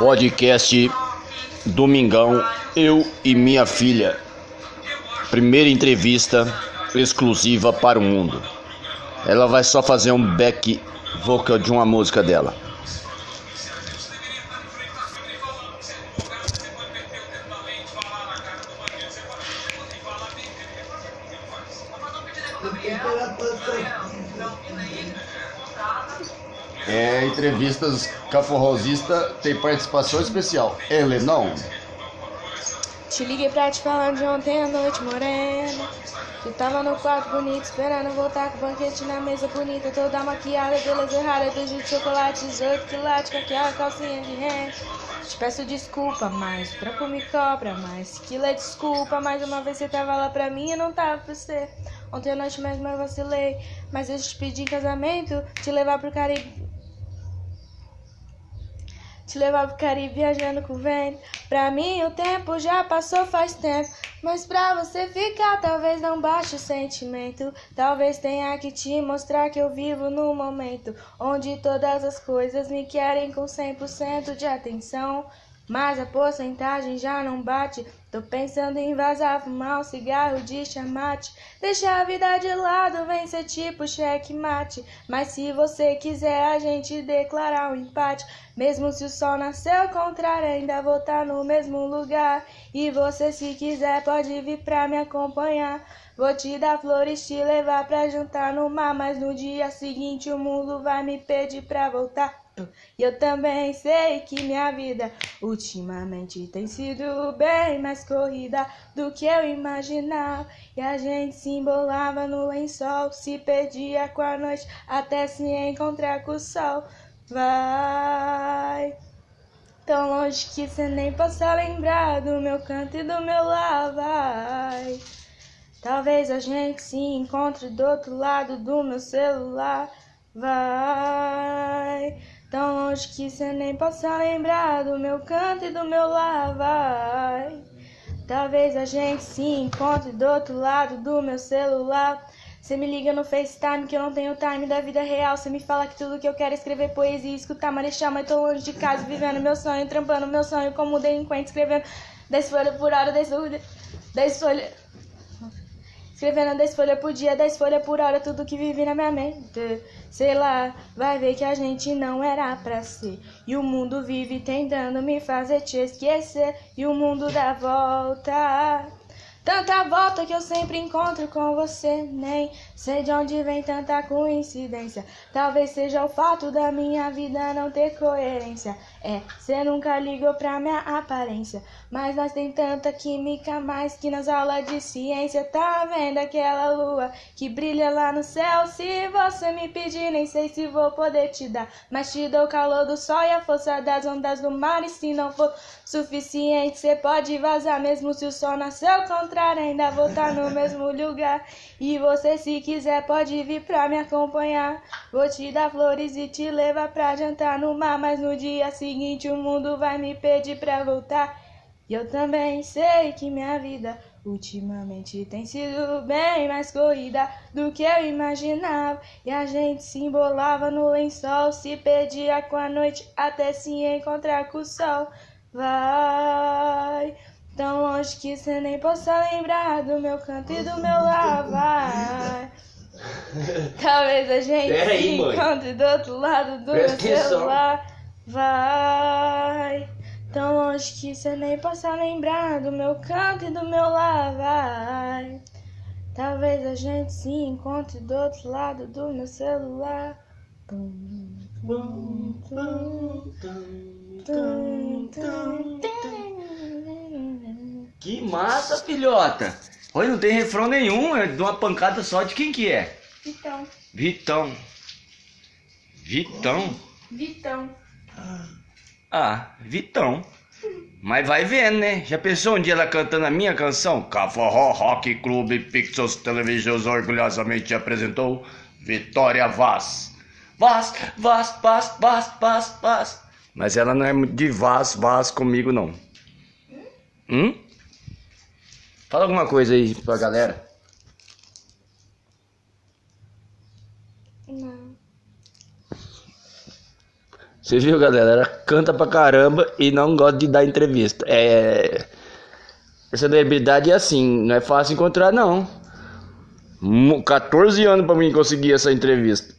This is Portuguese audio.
Podcast Domingão, eu e minha filha. Primeira entrevista exclusiva para o mundo. Ela vai só fazer um back vocal de uma música dela. É, entrevistas caforrosista tem participação especial. Helenão. Te liguei pra te falar de ontem à noite, morena. Tu tava no quarto bonito, esperando voltar com o banquete na mesa bonita, toda maquiada, beleza errada, do de chocolate, 18 quilates, com aquela calcinha de renda. Te peço desculpa, mas o trampo me cobra mais. Quilo é desculpa, mais uma vez você tava lá pra mim e não tava pra você. Ontem à noite mesmo eu vacilei, mas eu te pedi em casamento, te levar pro Caribe. Te levar pro Caribe viajando com o vento. Pra mim o tempo já passou faz tempo. Mas pra você ficar, talvez não baixe o sentimento. Talvez tenha que te mostrar que eu vivo no momento onde todas as coisas me querem com 100% de atenção. Mas a porcentagem já não bate. Tô pensando em vazar, fumar um cigarro de chamate. Deixar a vida de lado, vem ser tipo checkmate. Mas se você quiser, a gente declarar um empate. Mesmo se o sol nasceu contrário, ainda vou estar no mesmo lugar. E você, se quiser, pode vir pra me acompanhar. Vou te dar flores, te levar pra jantar no mar. Mas no dia seguinte o mundo vai me pedir pra voltar. E eu também sei que minha vida ultimamente tem sido bem mais corrida do que eu imaginava. E a gente se embolava no lençol, se perdia com a noite até se encontrar com o sol. Vai tão longe que cê nem possa lembrar do meu canto e do meu lá, vai. Talvez a gente se encontre do outro lado do meu celular, vai. Tão longe que cê nem possa lembrar do meu canto e do meu lá, vai. Talvez a gente se encontre do outro lado do meu celular. Cê me liga no FaceTime que eu não tenho time da vida real. Cê me fala que tudo que eu quero é escrever poesia e escutar marechal. Mas tô longe de casa, vivendo meu sonho, trampando meu sonho como delinquente, escrevendo 10 folhas por hora, 10 folhas. 10 folhas. Escrevendo 10 folhas por dia, 10 folhas por hora, tudo que vive na minha mente. Sei lá, vai ver que a gente não era pra ser. E o mundo vive tentando me fazer te esquecer. E o mundo dá volta. Tanta volta que eu sempre encontro com você. Nem sei de onde vem tanta coincidência. Talvez seja o fato da minha vida não ter coerência. É, cê nunca ligou pra minha aparência. Mas nós tem tanta química mais que nas aulas de ciência. Tá vendo aquela lua que brilha lá no céu? Se você me pedir, nem sei se vou poder te dar. Mas te dou o calor do sol e a força das ondas do mar. E se não for suficiente, cê pode vazar. Mesmo se o sol nasceu contrário, ainda vou estar no mesmo lugar. E você, se quiser, pode vir pra me acompanhar. Vou te dar flores e te levar pra jantar no mar. Mas no dia seguinte o mundo vai me pedir pra voltar. E eu também sei que minha vida ultimamente tem sido bem mais corrida do que eu imaginava. E a gente se embolava no lençol, se perdia com a noite até se encontrar com o sol. Vai tão longe que cê nem possa lembrar do meu canto e do meu lá, vai. Talvez a gente Pera se aí, mãe. encontre do outro lado do Presta meu atenção. celular, vai. Tão longe que cê nem possa lembrar do meu canto e do meu lá, vai. Talvez a gente se encontre do outro lado do meu celular. Tum, tum, tum. Que massa, filhota! Olha, não tem refrão nenhum, é de uma pancada só de quem que é? Então, Vitão. Vitão? Vitão. Ah, Vitão. Mas vai vendo, né? Já pensou um dia ela cantando a minha canção? Caforró Rock Clube Pixels Televisions orgulhosamente apresentou Vitória Vaz. Vaz, Vaz, Vaz, Vaz, Vaz, Vaz. Mas ela não é de Vaz, Vaz comigo, não. Hum? Fala alguma coisa aí pra galera. Não. Você viu, galera? Ela canta pra caramba e não gosta de dar entrevista. É. Essa celebridade é assim, não é fácil encontrar, não. 14 anos pra mim conseguir essa entrevista.